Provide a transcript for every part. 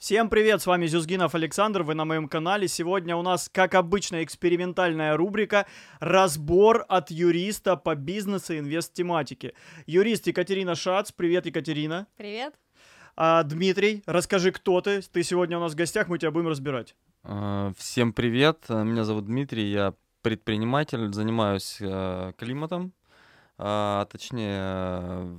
Всем привет, с вами Зюзгинов Александр, вы на моем канале. Сегодня у нас, как обычно, экспериментальная рубрика «Разбор от юриста по бизнесу и инвест-тематике». Юрист Екатерина Шац. Привет, Екатерина. Привет. А, Дмитрий, расскажи, кто ты. Ты сегодня у нас в гостях, мы тебя будем разбирать. А, Всем привет, меня зовут Дмитрий, я предприниматель, занимаюсь э, климатом, а точнее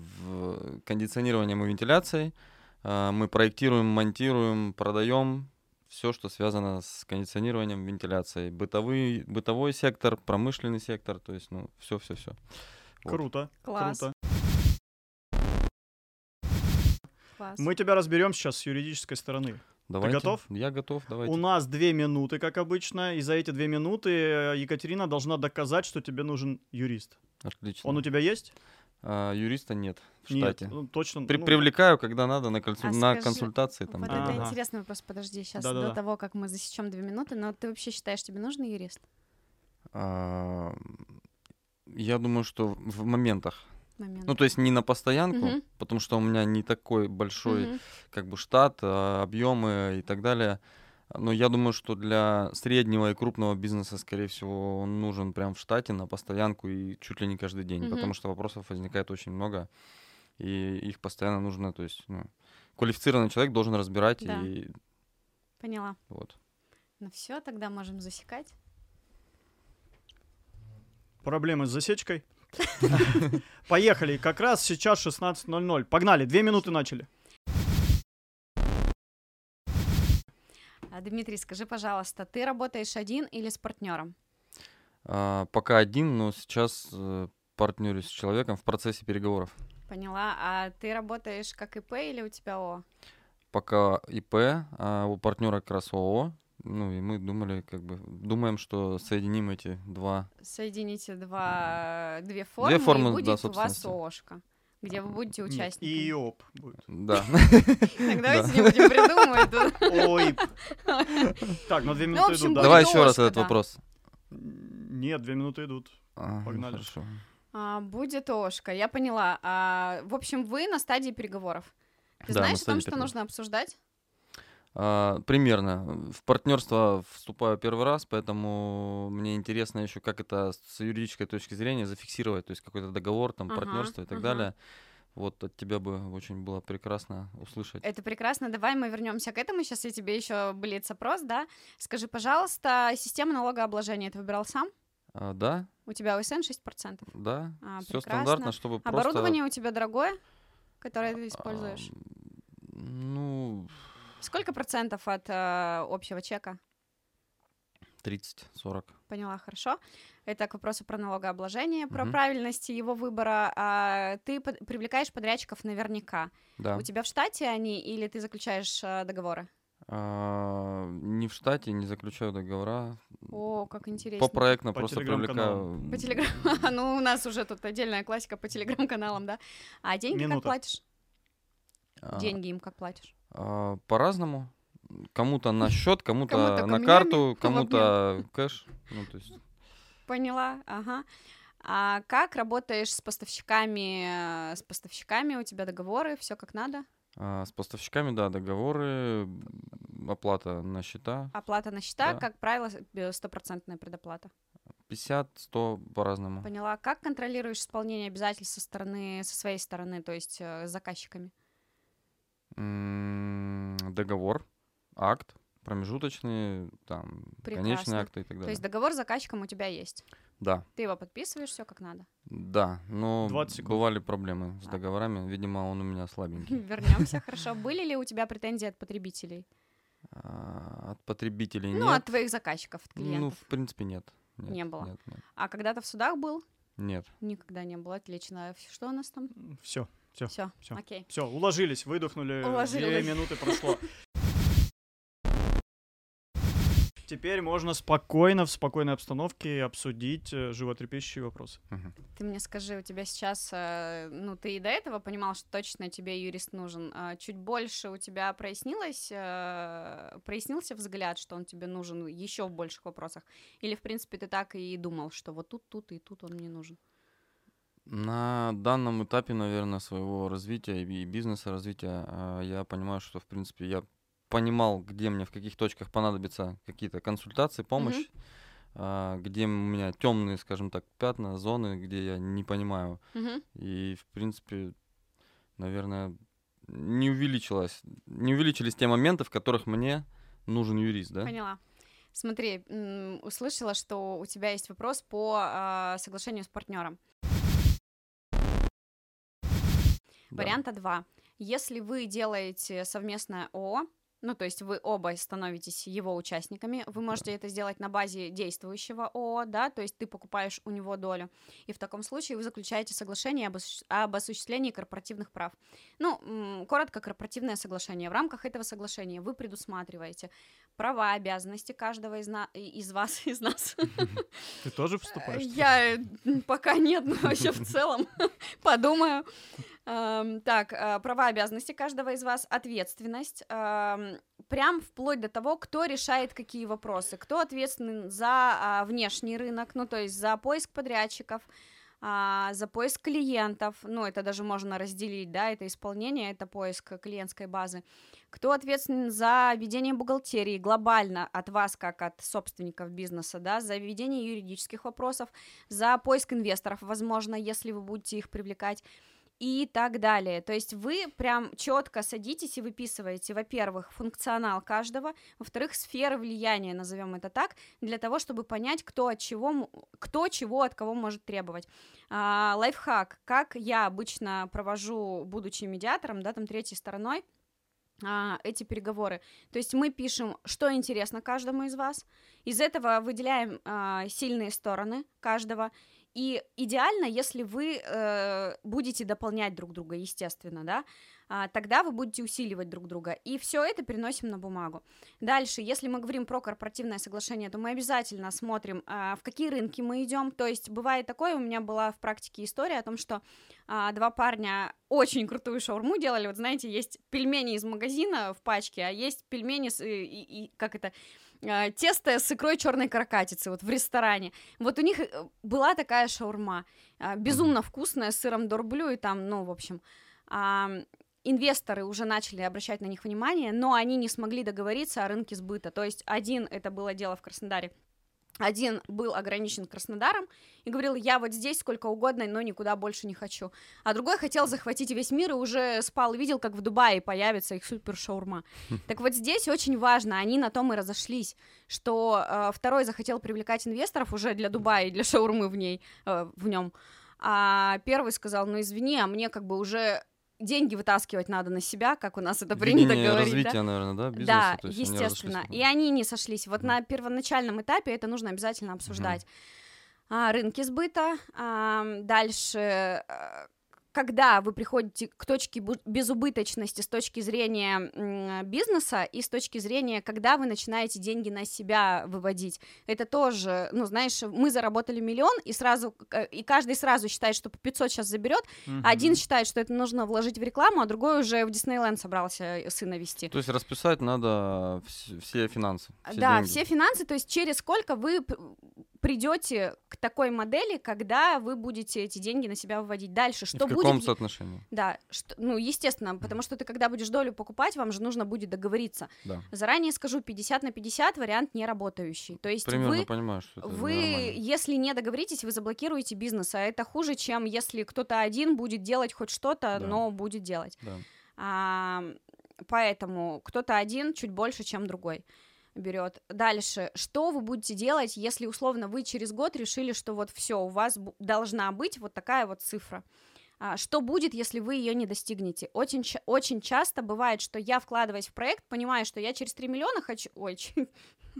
кондиционированием и вентиляцией. А, Мы проектируем, монтируем, продаем все, что связано с кондиционированием, вентиляцией. Бытовый, бытовой сектор, промышленный сектор, то есть, ну, все-все-все. Вот. Круто. Класс. Круто. Класс. Мы тебя разберем сейчас с юридической стороны. Давайте. готов? Я готов, давайте. У нас две минуты, как обычно, и за эти две минуты э, Екатерина должна доказать, что тебе нужен юрист. Отлично. Он у тебя есть? А, юриста нет в Нет, штате. ну, точно. При- ну, привлекаю, когда надо, на, консу- А на скажи, консультации. Там, Вот да. это Ага. интересный вопрос. Подожди, сейчас Да-да-да. до того, как мы засечем две минуты, но ты вообще считаешь, тебе нужен юрист? А, Я думаю, что в моментах. Момент. Ну, то есть не на постоянку, Мгм. потому что у меня не такой большой Мгм. как бы штат, а, объемы и так далее. Но я думаю, что для среднего и крупного бизнеса, скорее всего, он нужен прям в штате на постоянку и чуть ли не каждый день, Мгм. потому что вопросов возникает очень много, и их постоянно нужно, то есть ну, квалифицированный человек должен разбирать Да. и Поняла. вот. Ну все, тогда можем засекать. Проблемы с засечкой. Поехали. Как раз сейчас 16.00. Погнали. Две минуты начали. Дмитрий, скажи, пожалуйста, ты работаешь один или с партнером? А, пока один, но сейчас э, партнерюсь с человеком в процессе переговоров. Поняла. А ты работаешь как ИП или у тебя ООО? Пока ИП, а у партнера как раз ООО. Ну и мы думали, как бы, думаем, что соединим эти два. Соедините два, две формы, формы, и да, будет у вас. ООшка, где вы будете Нет, участниками. И ИОП будет. Да. Так, давайте не будем придумывать. Ой. Так, ну две Ну, в минуты общем, идут. да? Давай еще раз этот вопрос. Нет, две минуты идут. А, ну, Погнали. Хорошо. А, будет ООшка, я поняла. А, в общем, вы на стадии переговоров. Ты Да, на знаешь о том, что нужно обсуждать? А, Примерно. В партнерство вступаю первый раз, поэтому мне интересно еще, как это с юридической точки зрения зафиксировать, то есть какой-то договор, там, Ага, партнерство и так ага. далее. Вот от тебя бы очень было прекрасно услышать. Это прекрасно. Давай мы вернемся к этому. Сейчас я тебе еще блиц-опрос, да? Скажи, пожалуйста, система налогообложения ты выбирал сам? А, да, У тебя ОСН 6%. да, А, все стандартно, чтобы просто... Оборудование у тебя дорогое, которое ты используешь? А, Ну, Сколько процентов от э, общего чека? 30-40. Поняла, хорошо. Это к вопросу про налогообложение, про Мгм. правильности его выбора. А, ты под- привлекаешь подрядчиков наверняка. Да. У тебя в штате они или ты заключаешь э, договоры? А, не в штате, не заключаю договора. О, как интересно. По проектно По просто привлекаю. По телеграм. Ну, у нас уже тут отдельная классика по телеграм-каналам, да. А деньги как Минута. платишь? А, Деньги им как платишь? А, По-разному. Кому-то на счет, кому-то Кому-то на камнями карту, кому-то кэш. Ну, то есть Поняла, ага. А как работаешь с поставщиками? э, С поставщиками у тебя договоры, все как надо? а, с поставщиками, да, договоры, оплата на счета. Оплата на счета, Да. как правило, э, стопроцентная предоплата. 50-100 по-разному. Поняла. Как контролируешь исполнение обязательств со стороны, со своей стороны, то есть э, с заказчиками? Договор, акт, промежуточные, там, конечные Прекрасно. акты и так То далее. есть договор с заказчиком у тебя есть. Да, Ты его подписываешь, все как надо. да, но 20 секунд. бывали проблемы с А. договорами. Видимо, он у меня слабенький. Вернемся, хорошо. Были ли у тебя претензии от потребителей? А, От потребителей Ну, нет. от твоих заказчиков, от Ну, клиентов. в принципе, нет. Нет, Не было. Нет, нет. А когда-то в судах был? Нет. Никогда не было. Отлично. Что у нас там? Все, Всё, Все. всё. Окей. все, уложились, выдохнули. Уложили, Две минуты прошло. Теперь можно спокойно, в спокойной обстановке обсудить э, животрепещущие вопросы. Мгм. Ты мне скажи, у тебя сейчас, э, ну, ты и до этого понимал, что точно тебе юрист нужен. а чуть больше у тебя прояснилось, э, прояснился взгляд, что он тебе нужен еще в больших вопросах? Или, в принципе, ты так и думал, что вот тут, тут и тут он мне нужен? На данном этапе, наверное, своего развития и бизнеса развития а, я понимаю, что, в принципе, я понимал, где мне в каких точках понадобятся какие-то консультации, помощь, а, где у меня темные, скажем так, пятна, зоны, где я не понимаю. Мгм. И, в принципе, наверное, не увеличилось, не увеличились те моменты, в которых мне нужен юрист, да? Поняла. Смотри, услышала, что у тебя есть вопрос по а, соглашению с партнером. Да. Варианта 2. Если вы делаете совместное ООО, ну, то есть вы оба становитесь его участниками, вы можете это сделать на базе действующего ООО, да, то есть ты покупаешь у него долю, и в таком случае вы заключаете соглашение об, осущ- об осуществлении корпоративных прав. Ну, коротко, корпоративное соглашение. В рамках этого соглашения вы предусматриваете права, обязанности каждого из, на- из вас, из нас. Ты тоже вступаешь? Я э, пока нет, но вообще в целом подумаю. Эм, Так, э, права обязанности каждого из вас, ответственность, эм, прям вплоть до того, кто решает какие вопросы, кто ответственен за а, внешний рынок, ну то есть за поиск подрядчиков, а, за поиск клиентов, ну это даже можно разделить, да, это исполнение, это поиск клиентской базы, кто ответственен за ведение бухгалтерии глобально от вас, как от собственников бизнеса, да, за ведение юридических вопросов, за поиск инвесторов, возможно, если вы будете их привлекать, и так далее. То есть вы прям четко садитесь и выписываете, во-первых, функционал каждого, во-вторых, сферы влияния, назовем это так, для того, чтобы понять, кто от чего, кто чего от кого может требовать. А, лайфхак, как я обычно провожу, будучи медиатором, да, там третьей стороной, а, эти переговоры. То есть мы пишем, что интересно каждому из вас, из этого выделяем а, сильные стороны каждого, и идеально, если вы э, будете дополнять друг друга, естественно, да, а, тогда вы будете усиливать друг друга. И все это переносим на бумагу. Дальше, если мы говорим про корпоративное соглашение, то мы обязательно смотрим, а, в какие рынки мы идем. То есть бывает такое, у меня была в практике история о том, что а, два парня очень крутую шаурму делали. Вот знаете, есть пельмени из магазина в пачке, а есть пельмени с, и, и- как это а, тесто с икрой черной каракатицы вот в ресторане. Вот у них э, была такая шаурма, а, безумно вкусная, с сыром дорблю и там, ну, в общем, инвесторы уже начали обращать на них внимание, но они не смогли договориться о рынке сбыта. То есть один, это было дело в Краснодаре, один был ограничен Краснодаром и говорил, я вот здесь сколько угодно, но никуда больше не хочу. А другой хотел захватить весь мир и уже спал, видел, как в Дубае появится их супер шаурма. Так вот здесь очень важно, они на том и разошлись, что э, второй захотел привлекать инвесторов уже для Дубая и для шаурмы в ней, э, в нем. А первый сказал, ну извини, а мне как бы уже деньги вытаскивать надо на себя, как у нас это принято Видение говорить. да? развития, наверное, да, бизнеса? Да, то есть естественно. И они не сошлись. Вот Мгм. на первоначальном этапе это нужно обязательно обсуждать. А, рынки сбыта. ам, дальше, э, когда вы приходите к точке безубыточности с точки зрения бизнеса и с точки зрения, когда вы начинаете деньги на себя выводить. Это тоже, ну, знаешь, мы заработали миллион, и сразу, э, и каждый сразу считает, что по 500 сейчас заберет, Мгм. один считает, что это нужно вложить в рекламу, а другой уже в Диснейленд собрался э, сына вести. То есть расписать надо вс- все финансы, все да, деньги. все финансы, то есть через сколько вы придете к такой модели, когда вы будете эти деньги на себя выводить дальше, И что в будет? каком е- соотношении? Да, что, ну естественно, потому что ты когда будешь долю покупать, вам же нужно будет договориться. Да. Заранее скажу, 50 на 50 вариант не работающий. То есть Примерно вы понимаю, что это вы, нормально. если не договоритесь, вы заблокируете бизнес, а это хуже, чем если кто-то один будет делать хоть что-то, Да. но будет делать. Да. А, поэтому кто-то один чуть больше, чем другой берет. Дальше, что вы будете делать, если условно вы через год решили, что вот все, у вас должна быть вот такая вот цифра? А, Что будет, если вы ее не достигнете? Очень, очень часто бывает, что я, вкладываясь в проект, понимаю, что я через 3 миллиона хочу... Ой,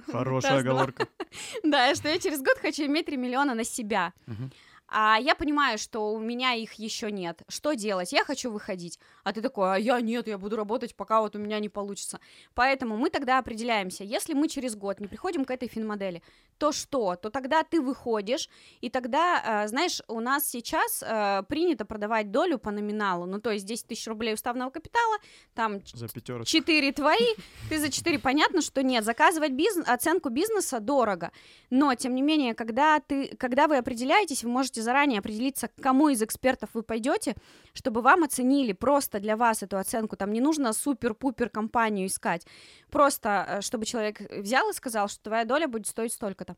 Хорошая раз, оговорка. да, что я через год хочу иметь 3 миллиона на себя. Мгм. А я понимаю, что у меня их еще нет. Что делать? Я хочу выходить. А ты такой, а я нет, я буду работать, пока вот у меня не получится. Поэтому мы тогда определяемся. Если мы через год не приходим к этой финмодели, то что? То тогда ты выходишь, и тогда, э, знаешь, у нас сейчас э, принято продавать долю по номиналу. Ну, то есть 10 тысяч рублей уставного капитала, там За пятерочку. 4 твои, ты за 4 понятно, что нет. Заказывать бизнес, оценку бизнеса дорого. Но, тем не менее, когда, ты, когда вы определяетесь, вы можете можете заранее определиться, к кому из экспертов вы пойдете, чтобы вам оценили просто для вас эту оценку. Там не нужно супер-пупер компанию искать. Просто, э, чтобы человек взял и сказал, что твоя доля будет стоить столько-то.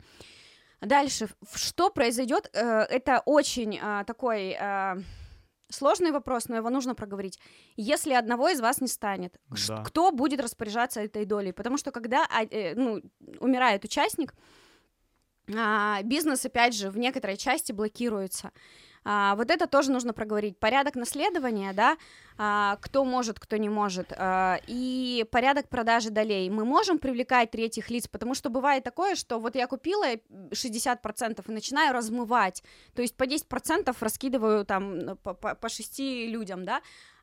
Дальше, что произойдет, э, это очень а, такой сложный вопрос, но его нужно проговорить. Если одного из вас не станет, да. кто будет распоряжаться этой долей? Потому что когда а, э, ну, умирает участник, бизнес, опять же, в некоторой части блокируется. А, вот это тоже нужно проговорить. Порядок наследования, да, а, кто может, кто не может, а, и порядок продажи долей. Мы можем привлекать третьих лиц, потому что бывает такое, что вот я купила 60% и начинаю размывать, то есть по 10% раскидываю там по, по, по 6 людям, да,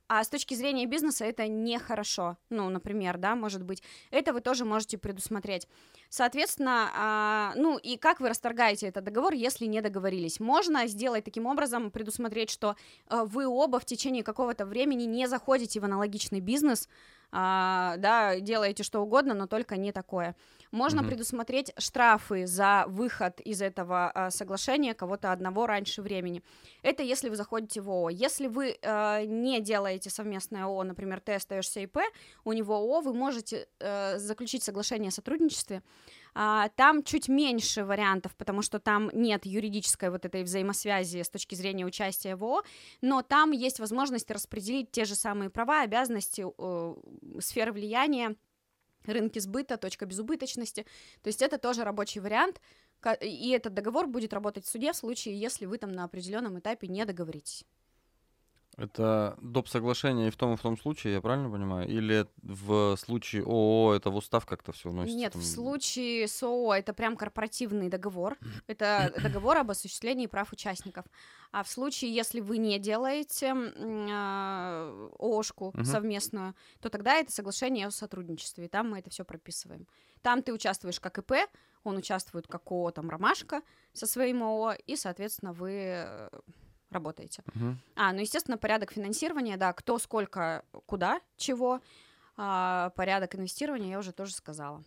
а с точки зрения бизнеса это нехорошо, ну, например, да, может быть, это вы тоже можете предусмотреть. Соответственно, а, ну, и как вы расторгаете этот договор, если не договорились? Можно сделать таким образом, предусмотреть, что а, вы оба в течение какого-то времени не заходите в аналогичный бизнес, а, да, делаете что угодно, но только не такое. Можно mm-hmm. предусмотреть штрафы за выход из этого а, соглашения кого-то одного раньше времени. Это если вы заходите в ООО. Если вы а, не делаете совместное ООО, например, ты остаешься ИП, у него ООО, вы можете а, заключить соглашение о сотрудничестве. А, там чуть меньше вариантов, потому что там нет юридической вот этой взаимосвязи с точки зрения участия в ООО, но там есть возможность распределить те же самые права, обязанности, э, сферы влияния, рынки сбыта, точка безубыточности. То есть это тоже рабочий вариант, и этот договор будет работать в суде в случае, если вы там на определенном этапе не договоритесь. Это доп. соглашение и в том и в том случае, я правильно понимаю? Или в случае ООО это в устав как-то все вносится? Нет, там... в случае с ООО это прям корпоративный договор. Это договор об осуществлении прав участников. А в случае, если вы не делаете э, ООшку угу. совместную, то тогда это соглашение о сотрудничестве. И там мы это все прописываем. Там ты участвуешь как ИП, он участвует как ООО, там, Ромашка со своим ООО, и, соответственно, вы э, работаете. Uh-huh. А, ну, естественно, порядок финансирования, да, кто, сколько, куда, чего. А, порядок инвестирования я уже тоже сказала.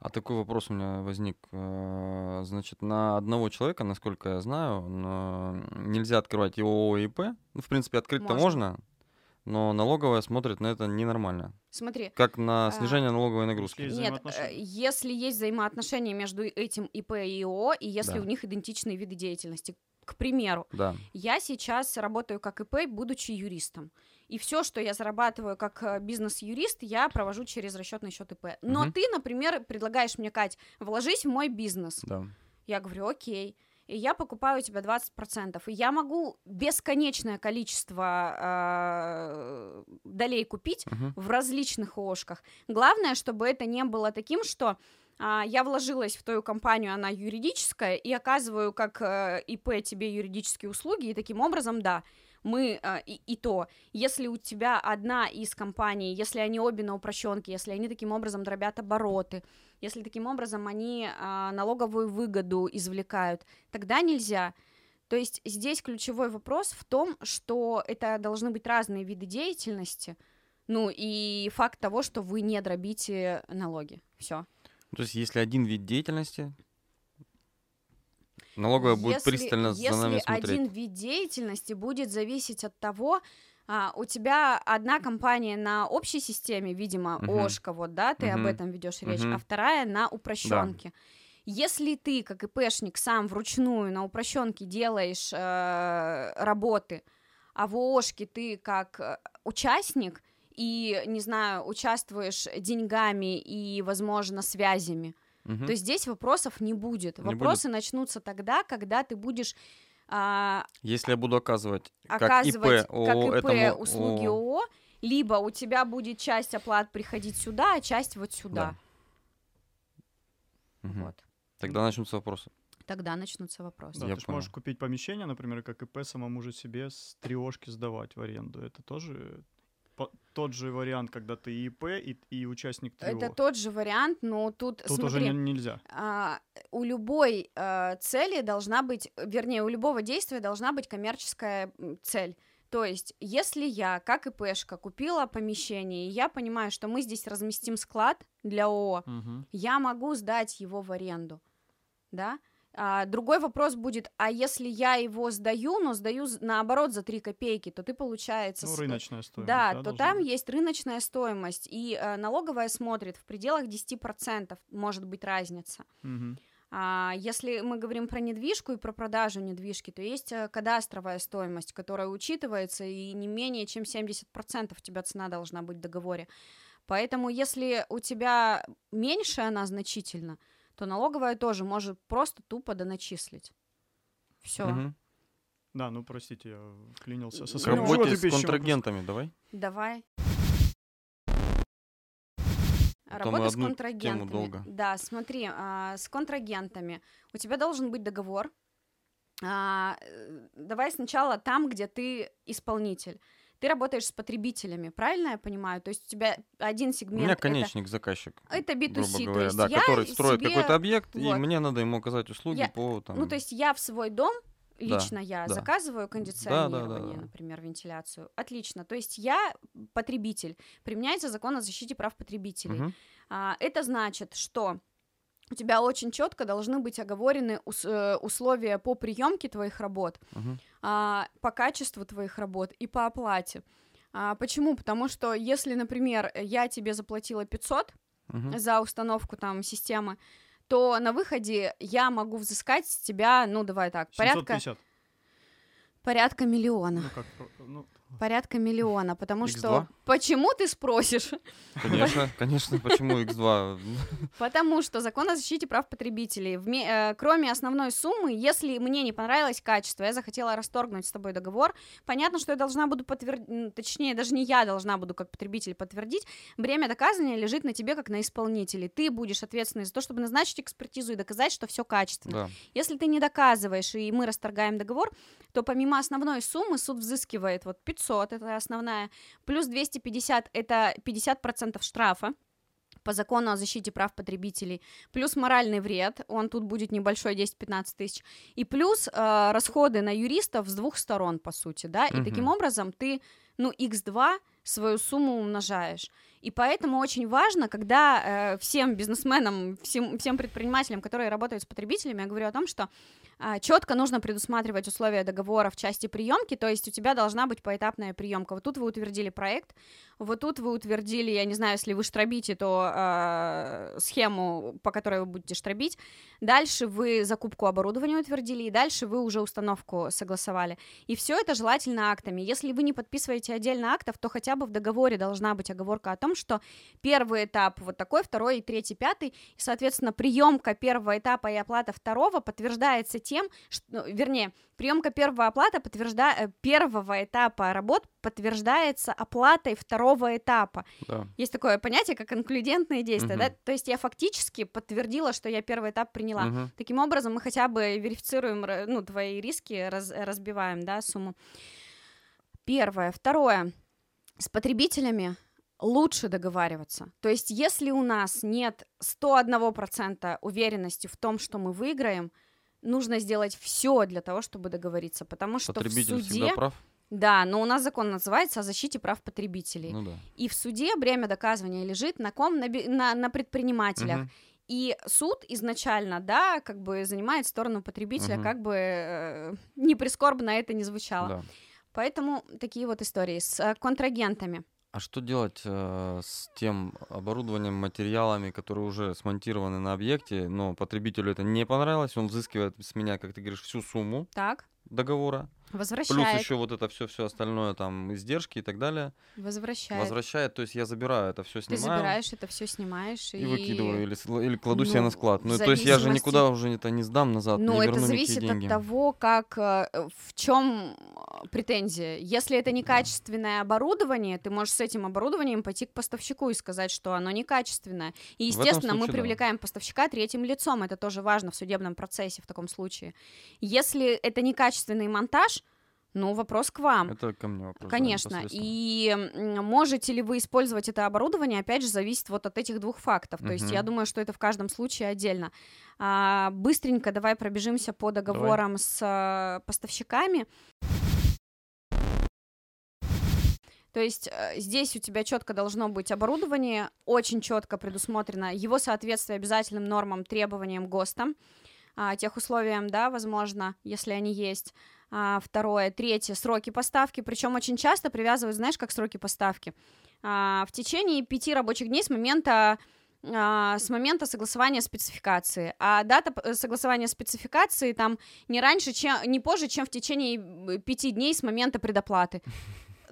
А такой вопрос у меня возник. Э, значит, на одного человека, насколько я знаю, нельзя открывать его ОИП. Ну, в принципе, открыть-то можно. можно, но налоговая смотрит на это ненормально. Смотри. Как на а, снижение а, налоговой нагрузки. Нет, э, если есть взаимоотношения между этим ИП и ИО, и если да. у них идентичные виды деятельности. К примеру, да. я сейчас работаю как ИП, будучи юристом. И все, что я зарабатываю как э, бизнес-юрист, я провожу через расчетный счет ИП. Но угу. ты, например, предлагаешь мне, Кать, вложись в мой бизнес. Да. Я говорю, окей и я покупаю у тебя 20%. И я могу бесконечное количество э, долей купить uh-huh. в различных ОшКах. Главное, чтобы это не было таким, что э, я вложилась в твою компанию, она юридическая, и оказываю как э, ИП тебе юридические услуги, и таким образом, да, мы э, и, и то, если у тебя одна из компаний, если они обе на упрощенке, если они таким образом дробят обороты, если таким образом они а, налоговую выгоду извлекают, тогда нельзя. То есть здесь ключевой вопрос в том, что это должны быть разные виды деятельности, ну и факт того, что вы не дробите налоги. Все. То есть если один вид деятельности, налоговая если, будет пристально за нами смотреть. Если один вид деятельности будет зависеть от того, а, у тебя одна компания на общей системе, видимо, uh-huh. Ошка, вот, да, ты uh-huh. об этом ведешь речь, uh-huh. а вторая на упрощенке. Да. Если ты, как ИПшник, сам вручную на упрощенке делаешь э, работы, а в ООшке ты как э, участник и, не знаю, участвуешь деньгами и, возможно, связями, угу. То здесь вопросов не будет. Не Вопросы будет. начнутся тогда, когда ты будешь а, Если я буду оказывать, оказывать как ИП, как ИП этому, услуги. ООО, либо у тебя будет часть оплат приходить сюда, а часть вот сюда. Да. Вот. Тогда начнутся вопросы. Тогда начнутся вопросы. Да, я ты понял. можешь купить помещение, например, как ИП, самому же себе с трешки сдавать в аренду. Это тоже тот же вариант, когда ты и ИП, и, и участник ТО. Это тот же вариант, но тут, тут смотри, уже не, нельзя. А, у любой а, цели должна быть, вернее, у любого действия должна быть коммерческая цель. То есть, если я, как ИПшка, купила помещение, и я понимаю, что мы здесь разместим склад для ООО, угу. я могу сдать его в аренду, да? А, другой вопрос будет, а если я его сдаю, но сдаю наоборот за 3 копейки, то ты, получается... Ну, рыночная стоимость. Да, то должна там есть рыночная стоимость, и э, налоговая смотрит в пределах 10% может быть разница. Мгм. А если мы говорим про недвижку и про продажу недвижки, то есть э, кадастровая стоимость, которая учитывается, и не менее чем 70% у тебя цена должна быть в договоре. Поэтому если у тебя меньше она значительно, то налоговая тоже может просто тупо доначислить. Все. Мгм. Да, ну простите, я вклинился со К своим работе с контрагентами давай. Давай. Работа с одну тему контрагентами. долго. Да, смотри, а, с контрагентами у тебя должен быть договор. А, э, давай сначала там, где ты исполнитель. Ты работаешь с потребителями, правильно я понимаю? То есть у тебя один У сегмент меня это- конечник, заказчик. это B2C, грубо то говоря, есть да, я который строит себе- какой-то объект, и вот. мне надо ему оказать услуги Я- по там. Ну, то есть я в свой дом, Да, лично я, да. заказываю кондиционирование, да. например, вентиляцию. Отлично. То есть я потребитель. Применяется закон о защите прав потребителей. Мгм. А, это значит, что у тебя очень четко должны быть оговорены ус- э, условия по приемке твоих работ, Мгм. а, по качеству твоих работ и по оплате. А, почему? Потому что если, например, я тебе заплатила 500 Мгм. за установку там системы, то на выходе я могу взыскать с тебя, ну давай так, порядка, 750. порядка миллиона. Ну, как, ну, Порядка миллиона, потому X2? что... Почему ты спросишь? Конечно, конечно, почему X2? Потому что закон о защите прав потребителей, вме- э, кроме основной суммы, если мне не понравилось качество, я захотела расторгнуть с тобой договор, понятно, что я должна буду подтвердить, точнее, даже не я должна буду как потребитель подтвердить, бремя доказывания лежит на тебе как на исполнителе. Ты будешь ответственный за то, чтобы назначить экспертизу и доказать, что все качественно. Да. Если ты не доказываешь, и мы расторгаем договор, то помимо основной суммы суд взыскивает вот 500, это основная, плюс 250, это 50% штрафа по закону о защите прав потребителей, плюс моральный вред, он тут будет небольшой, 10-15 тысяч, и плюс э, расходы на юристов с двух сторон, по сути, да, и Мгм. таким образом ты, ну, x2 свою сумму умножаешь. И поэтому очень важно, когда э, всем бизнесменам, всем, всем предпринимателям, которые работают с потребителями, я говорю о том, что четко нужно предусматривать условия договора в части приемки, то есть у тебя должна быть поэтапная приемка. Вот тут вы утвердили проект, вот тут вы утвердили, я не знаю, если вы штробите, то э, схему, по которой вы будете штробить. Дальше вы закупку оборудования утвердили, и дальше вы уже установку согласовали. И все это желательно актами. Если вы не подписываете отдельно актов, то хотя бы в договоре должна быть оговорка о том, что первый этап вот такой, второй, третий, пятый, и, соответственно, приемка первого этапа и оплата второго подтверждается тем, что, ну, вернее, приемка первого оплата подтвержда... э, первого этапа работ подтверждается оплатой второго этапа. Да. Есть такое понятие, как инклюдентные действия, Мгм. да? То есть я фактически подтвердила, что я первый этап приняла. Мгм. Таким образом, мы хотя бы верифицируем, ну, твои риски, раз- разбиваем, да, сумму. Первое. Второе. С потребителями лучше договариваться. То есть, если у нас нет 101% уверенности в том, что мы выиграем, нужно сделать все для того, чтобы договориться, потому что в Потребитель суде... всегда прав. Да, но у нас закон называется о защите прав потребителей. Ну да. И в суде бремя доказывания лежит на ком? На, на, на предпринимателях. Мгм. И суд изначально, да, как бы занимает сторону потребителя, Мгм. как бы э, не прискорбно это не звучало. Да. Поэтому такие вот истории с э, контрагентами. А что делать э, с тем оборудованием, материалами, которые уже смонтированы на объекте, но потребителю это не понравилось, он взыскивает с меня, как ты говоришь, всю сумму. Так, договора, плюс возвращает, еще вот это все, все остальное, там издержки и так далее, возвращает. возвращает, то есть я забираю это все, Ты снимаю забираешь это все, снимаешь и выкидываю или, или кладу себе Ну, на склад. Ну то есть я же зависимости- никуда уже это не сдам назад, Ну, не это зависит деньги. от того, как э, в чем претензия. Если это некачественное оборудование, ты можешь с этим оборудованием пойти к поставщику и сказать, что оно некачественное. И, естественно, мы случае да. привлекаем поставщика третьим лицом. Это тоже важно в судебном процессе в таком случае. Если это некачественный монтаж, ну, вопрос к вам. Это ко мне вопрос. да, Конечно. непосредственно. И можете ли вы использовать это оборудование, опять же, зависит вот от этих двух фактов. То есть я думаю, что это в каждом случае отдельно. А, быстренько давай пробежимся по договорам с э, поставщиками. То есть э, здесь у тебя четко должно быть оборудование, очень четко предусмотрено его соответствие обязательным нормам, требованиям ГОСТа. А, тех условиям, да, возможно, если они есть. А, второе, третье, сроки поставки, причем очень часто привязывают, знаешь, как сроки поставки. А, в течение пяти рабочих дней с момента а, с момента согласования спецификации. А дата э, согласования спецификации там не раньше, чем, не позже, чем в течение пяти дней с момента предоплаты.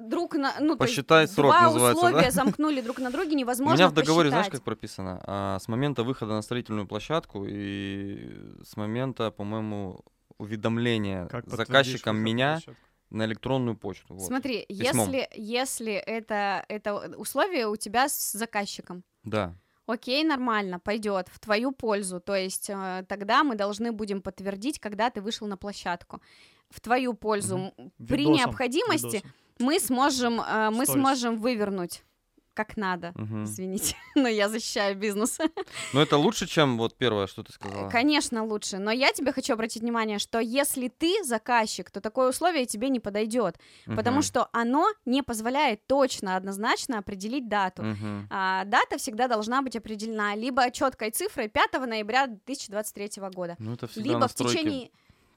Друг на, ну, Посчитай то есть срок два называется, условия да? замкнули друг на друге, У невозможно меня в договоре, знаешь, посчитать. как прописано? А, с момента выхода на строительную площадку и с момента, по-моему, уведомления Как заказчиком меня площадку? на электронную почту. Вот. Смотри, письмом. если, если это, это условие у тебя с заказчиком, Да. окей, нормально, пойдет в твою пользу. То есть э, тогда мы должны будем подтвердить, когда ты вышел на площадку. В твою пользу. М, При Видосом, необходимости видосом. Мы сможем, э, мы сможем вывернуть как надо. Мгм. Извините, но я защищаю бизнес. Но это лучше, чем вот первое, что ты сказала. Конечно, лучше. Но я тебе хочу обратить внимание, что если ты заказчик, то такое условие тебе не подойдет, потому Мгм. что оно не позволяет точно, однозначно определить дату. Мгм. А, дата всегда должна быть определена либо четкой цифрой 5 ноября 2023 года, Ну, это либо в течение,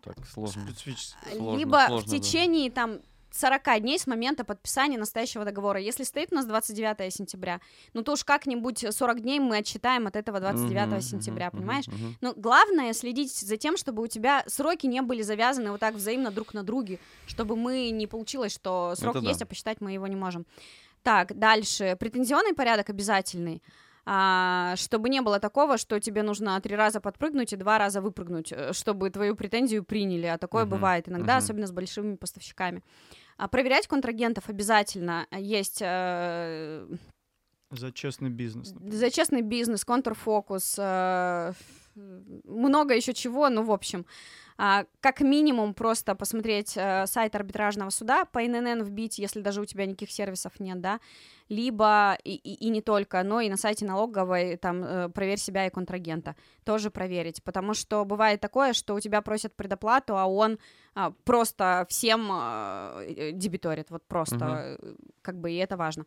так сложно. Специфически. Сложно, либо сложно, в да. течение там 40 дней с момента подписания настоящего договора. Если стоит у нас 29 сентября, ну то уж как-нибудь 40 дней мы отчитаем от этого 29 Мгм, сентября, мгм, понимаешь? мгм. Но главное следить за тем, чтобы у тебя сроки не были завязаны вот так взаимно друг на друге, чтобы мы не получилось, что срок Это да. есть, а посчитать мы его не можем. Так, дальше. Претензионный порядок обязательный. А, чтобы не было такого, что тебе нужно три раза подпрыгнуть и два раза выпрыгнуть, э, чтобы твою претензию приняли. А такое Мгм, бывает иногда, мгм. особенно с большими поставщиками. А проверять контрагентов обязательно. Есть э, За честный бизнес. например. за честный бизнес, контрфокус, э, много еще чего, ну, в общем, а, как минимум просто посмотреть э, сайт арбитражного суда, по ННН вбить, если даже у тебя никаких сервисов нет, да, либо и, и- и не только, но и на сайте налоговой там э, проверь себя и контрагента, тоже проверить, потому что бывает такое, что у тебя просят предоплату, а он а, просто всем э, дебиторит, вот просто, э, как бы, и это важно.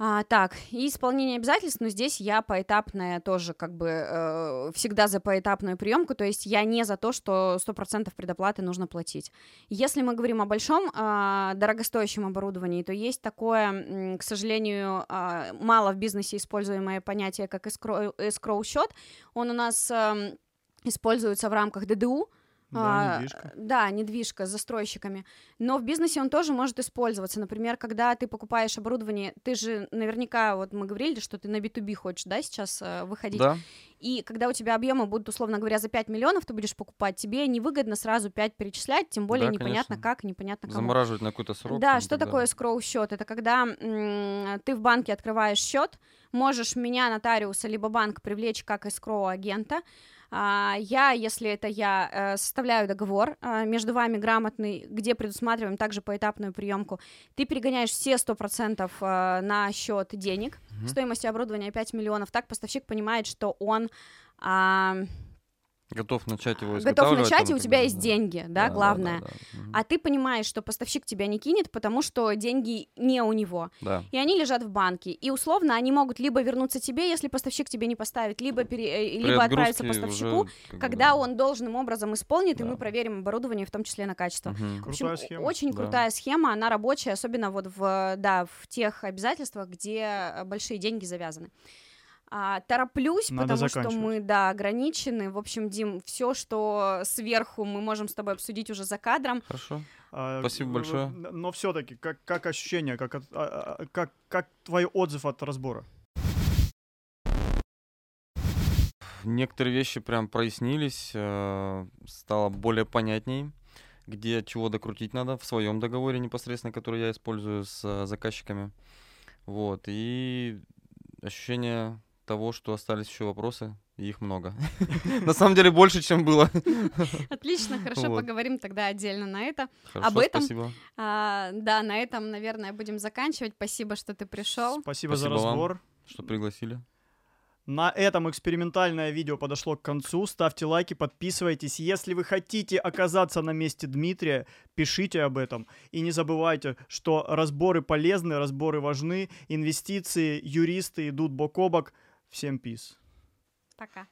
А, так, и исполнение обязательств, но здесь я поэтапная тоже как бы э, всегда за поэтапную приемку, то есть я не за то, что 100% предоплаты нужно платить. Если мы говорим о большом а, дорогостоящем оборудовании, то есть такое, к сожалению, а, мало в бизнесе используемое понятие, как escrow счет. Он у нас эм, используется в рамках ДДУ, Да, а, недвижка. Да, недвижка с застройщиками. Но в бизнесе он тоже может использоваться. Например, когда ты покупаешь оборудование, ты же наверняка, вот мы говорили, что ты на B2B хочешь, да, сейчас э, выходить. Да, И когда у тебя объемы будут, условно говоря, за 5 миллионов ты будешь покупать, тебе невыгодно сразу 5 перечислять, тем более Да, непонятно конечно. как, непонятно кому. замораживать на какой-то срок. Да, что так такое далее. скроу счет? Это когда м, ты в банке открываешь счет, можешь меня, нотариуса, либо банк привлечь как escrow агента. А, Я, если это я, э, составляю договор а, между вами грамотный, где предусматриваем также поэтапную приемку. Ты перегоняешь все 100% э, на счет денег, Мгм. стоимостью оборудования 5 миллионов. Так поставщик понимает, что он а, Готов начать его готов изготавливать начать, там и у тебя далее, есть да. деньги, да, главное. Да, Мгм. А ты понимаешь, что поставщик тебя не кинет, потому что деньги не у него, Да. и они лежат в банке. И условно они могут либо вернуться тебе, если поставщик тебе не поставит, либо, пере- э, При либо отправиться поставщику, уже, как когда да. он должным образом исполнит, и мы Да. проверим оборудование, в том числе на качество. Мгм. В общем, Крутая схема. Очень Да. крутая схема, она рабочая, особенно вот в, да, в тех обязательствах, где э, большие деньги завязаны. А, тороплюсь, Надо потому что мы, да, ограничены. В общем, Дим, все, что сверху мы можем с тобой обсудить уже за кадром. Хорошо. А, Спасибо в- большое. Но все-таки, как, как ощущение, как, а, а, как, как твой отзыв от разбора? Некоторые вещи прям прояснились, э, стало более понятней, где чего докрутить надо в своем договоре непосредственно, который я использую с э, заказчиками. Вот. И ощущение того, что остались еще вопросы, и их много. На самом деле больше, чем было. Отлично, хорошо, поговорим тогда отдельно на это. Хорошо, этом. А, да, на этом, наверное, будем заканчивать. Спасибо, что ты пришел. Спасибо, за разбор. Что пригласили. На этом экспериментальное видео подошло к концу. Ставьте лайки, подписывайтесь. Если вы хотите оказаться на месте Дмитрия, пишите об этом. И не забывайте, что разборы полезны, разборы важны, инвестиции, юристы идут бок о бок. Всем пиз. Пока.